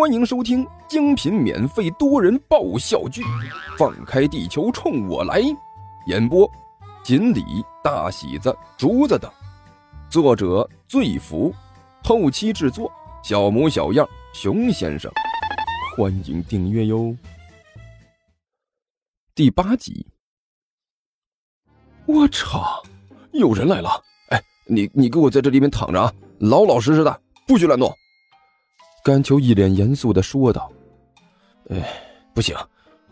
欢迎收听精品免费多人爆笑剧《放开地球冲我来》，演播：锦鲤、大喜子、竹子等，作者：醉福，后期制作：小模小样、熊先生。欢迎订阅哟。第八集，我操，有人来了！哎，你你给我在这里面躺着啊，老老实实的，不许乱动。甘秋一脸严肃的说道：“哎，不行，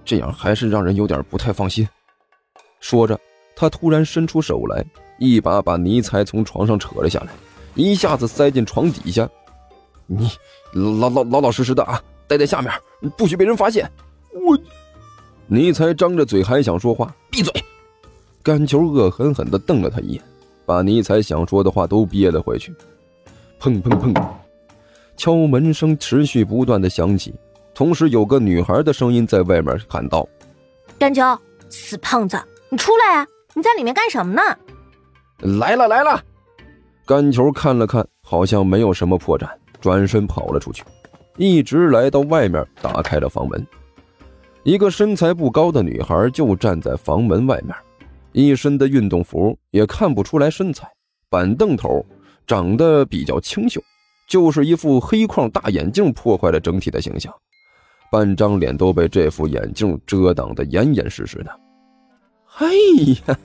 这样还是让人有点不太放心。”说着，他突然伸出手来，一把把尼才从床上扯了下来，一下子塞进床底下。“你老老老老实实的啊，待在下面，不许被人发现。”我，尼才张着嘴还想说话，闭嘴！甘秋恶狠狠地瞪了他一眼，把尼才想说的话都憋了回去。砰砰砰！敲门声持续不断的响起，同时有个女孩的声音在外面喊道：“甘秋，死胖子，你出来啊！你在里面干什么呢？”来了来了，甘球看了看，好像没有什么破绽，转身跑了出去，一直来到外面，打开了房门。一个身材不高的女孩就站在房门外面，一身的运动服，也看不出来身材，板凳头，长得比较清秀。就是一副黑框大眼镜破坏了整体的形象，半张脸都被这副眼镜遮挡的严严实实的。哎呀，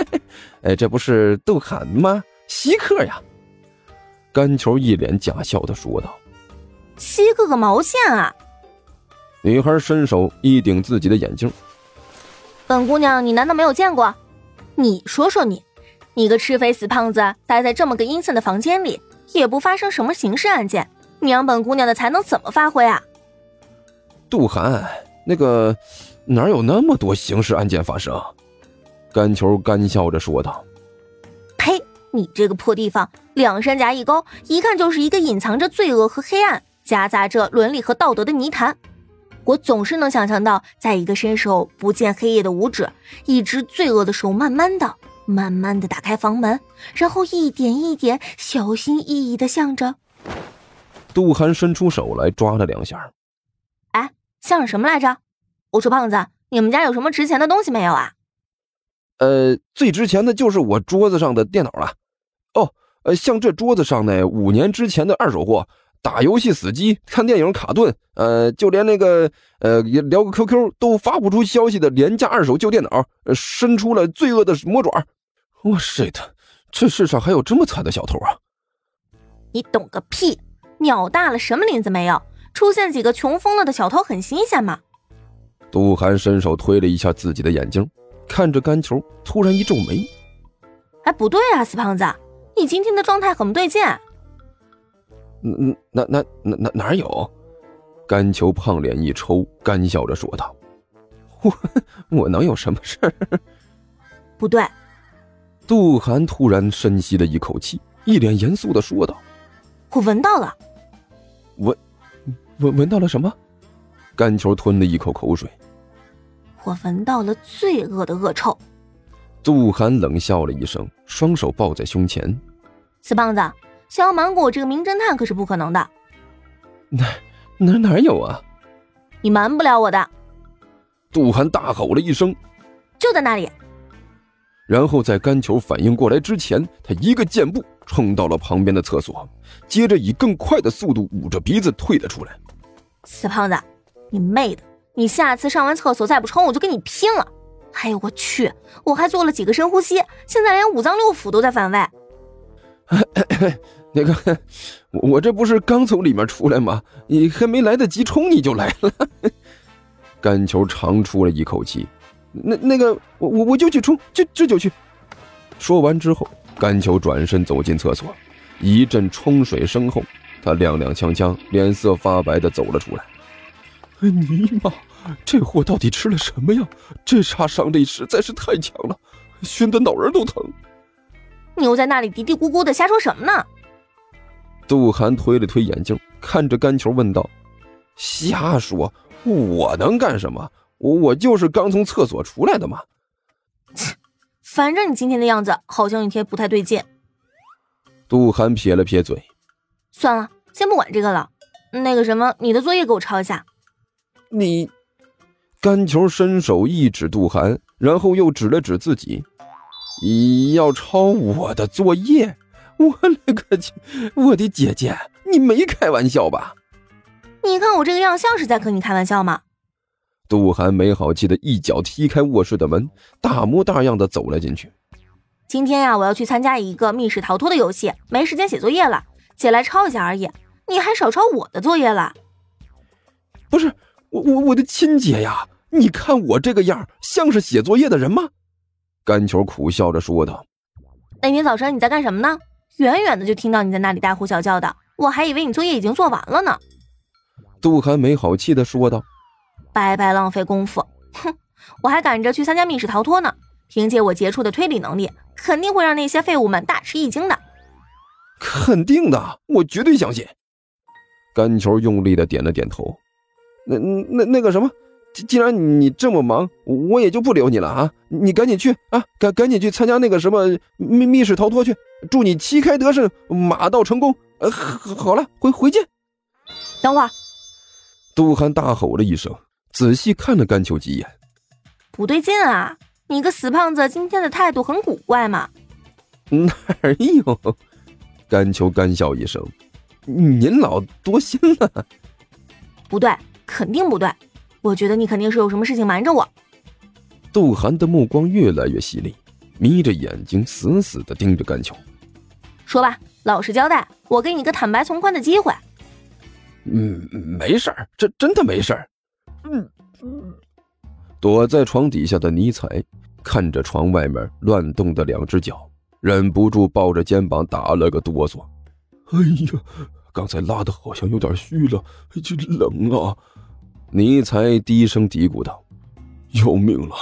哎，这不是杜涵吗？稀客呀！甘球一脸假笑的说道：“稀客个毛线啊！”女孩伸手一顶自己的眼镜：“本姑娘，你难道没有见过？你说说你，你个吃肥死胖子，待在这么个阴森的房间里。”也不发生什么刑事案件，你让本姑娘的才能怎么发挥啊？杜涵，那个哪有那么多刑事案件发生？甘球干笑着说道：“呸！你这个破地方，两山夹一沟，一看就是一个隐藏着罪恶和黑暗，夹杂着伦理和道德的泥潭。我总是能想象到，在一个伸手不见黑夜的五指，一只罪恶的手，慢慢的。”慢慢的打开房门，然后一点一点小心翼翼的向着。杜涵伸出手来抓了两下。哎，像什么来着？我说胖子，你们家有什么值钱的东西没有啊？呃，最值钱的就是我桌子上的电脑了。哦，呃，像这桌子上那五年之前的二手货，打游戏死机、看电影卡顿，呃，就连那个呃聊个 QQ 都发不出消息的廉价二手旧电脑，伸出了罪恶的魔爪。我 shit，这世上还有这么惨的小偷啊！你懂个屁！鸟大了什么林子没有？出现几个穷疯了的小偷很新鲜吗？杜涵伸手推了一下自己的眼睛，看着干球，突然一皱眉：“哎，不对啊，死胖子，你今天的状态很不对劲。”“嗯，哪哪哪哪哪有？”干球胖脸一抽，干笑着说道：“我 我能有什么事儿？”“不对。”杜涵突然深吸了一口气，一脸严肃的说道：“我闻到了，闻，闻闻到了什么？”甘球吞了一口口水：“我闻到了罪恶的恶臭。”杜涵冷笑了一声，双手抱在胸前：“死胖子，想要瞒过我这个名侦探可是不可能的。”“哪哪哪有啊？你瞒不了我的！”杜涵大吼了一声：“就在那里！”然后在甘球反应过来之前，他一个箭步冲到了旁边的厕所，接着以更快的速度捂着鼻子退了出来。死胖子，你妹的！你下次上完厕所再不冲，我就跟你拼了！哎呦我去，我还做了几个深呼吸，现在连五脏六腑都在反胃。那个，我这不是刚从里面出来吗？你还没来得及冲，你就来了。甘球长出了一口气。那那个，我我我就去冲，就这就去。说完之后，甘球转身走进厕所，一阵冲水声后，他踉踉跄跄、脸色发白的走了出来。尼玛，这货到底吃了什么呀？这杀伤力实在是太强了，熏得脑仁都疼。你又在那里嘀嘀咕咕的瞎说什么呢？杜涵推了推眼镜，看着甘球问道：“瞎说，我能干什么？”我我就是刚从厕所出来的嘛，切，反正你今天的样子好像有些不太对劲。杜涵撇了撇嘴，算了，先不管这个了。那个什么，你的作业给我抄一下。你，甘球伸手一指杜涵，然后又指了指自己，你要抄我的作业？我勒个去！我的姐姐，你没开玩笑吧？你看我这个样像是在和你开玩笑吗？杜涵没好气的一脚踢开卧室的门，大模大样的走了进去。今天呀，我要去参加一个密室逃脱的游戏，没时间写作业了，借来抄一下而已。你还少抄我的作业了？不是我我我的亲姐呀！你看我这个样像是写作业的人吗？甘球苦笑着说道。那天早晨你在干什么呢？远远的就听到你在那里大呼小叫的，我还以为你作业已经做完了呢。杜涵没好气的说道。白白浪费功夫，哼！我还赶着去参加密室逃脱呢，凭借我杰出的推理能力。肯定会让那些废物们大吃一惊的，肯定的，我绝对相信。甘球用力的点了点头。那那那个什么，既然你这么忙，我也就不留你了啊！你赶紧去啊，赶赶紧去参加那个什么密密室逃脱去。祝你旗开得胜，马到成功。呃，好了，回回见。等会儿，杜涵大吼了一声，仔细看了甘秋几眼，不对劲啊！你个死胖子，今天的态度很古怪嘛？哪有？甘秋干笑一声：“您老多心了。”不对，肯定不对。我觉得你肯定是有什么事情瞒着我。杜涵的目光越来越犀利，眯着眼睛死死的盯着甘秋。说吧，老实交代，我给你个坦白从宽的机会。嗯，没事儿，这真的没事儿。嗯嗯。躲在床底下的尼采。看着床外面乱动的两只脚，忍不住抱着肩膀打了个哆嗦。哎呀，刚才拉的好像有点虚了，这冷啊！尼才低声嘀咕道：“要命了！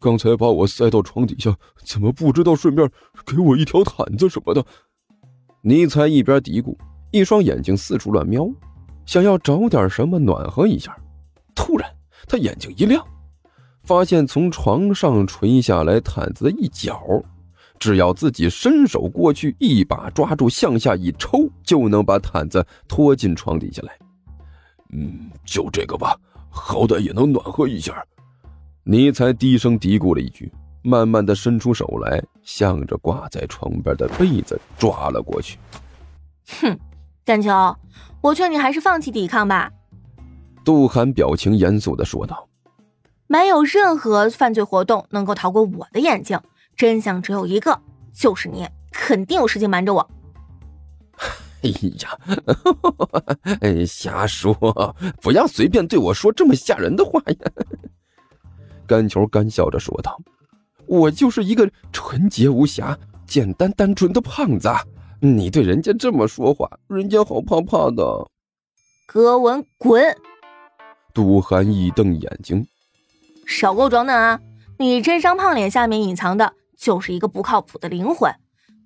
刚才把我塞到床底下，怎么不知道顺便给我一条毯子什么的？”尼才一边嘀咕，一双眼睛四处乱瞄，想要找点什么暖和一下。突然，他眼睛一亮。发现从床上垂下来毯子的一角，只要自己伸手过去，一把抓住，向下一抽，就能把毯子拖进床底下来。嗯，就这个吧，好歹也能暖和一下。尼才低声嘀咕了一句，慢慢的伸出手来，向着挂在床边的被子抓了过去。哼，甘秋，我劝你还是放弃抵抗吧。杜涵表情严肃的说道。没有任何犯罪活动能够逃过我的眼睛，真相只有一个，就是你肯定有事情瞒着我。哎呀，哎 瞎说，不要随便对我说这么吓人的话呀！甘球干笑着说道：“我就是一个纯洁无瑕、简单单纯的胖子，你对人家这么说话，人家好怕怕的。”格文，滚！杜涵一瞪眼睛。少给我装嫩啊！你这张胖脸下面隐藏的就是一个不靠谱的灵魂，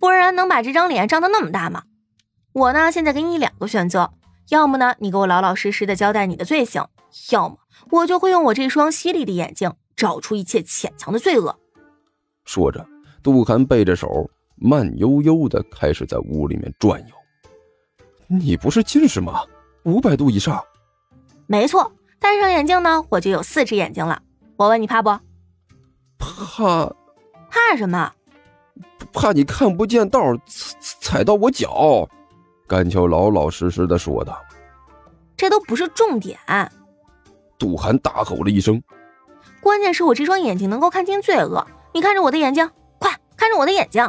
不然能把这张脸张得那么大吗？我呢，现在给你两个选择，要么呢，你给我老老实实的交代你的罪行，要么我就会用我这双犀利的眼睛找出一切潜藏的罪恶。说着，杜涵背着手，慢悠悠的开始在屋里面转悠。你不是近视吗？五百度以上？没错，戴上眼镜呢，我就有四只眼睛了。我问你怕不？怕？怕什么？怕你看不见道，踩踩到我脚。甘秋老老实实的说道。这都不是重点。杜涵大吼了一声。关键是我这双眼睛能够看清罪恶。你看着我的眼睛，快看着我的眼睛。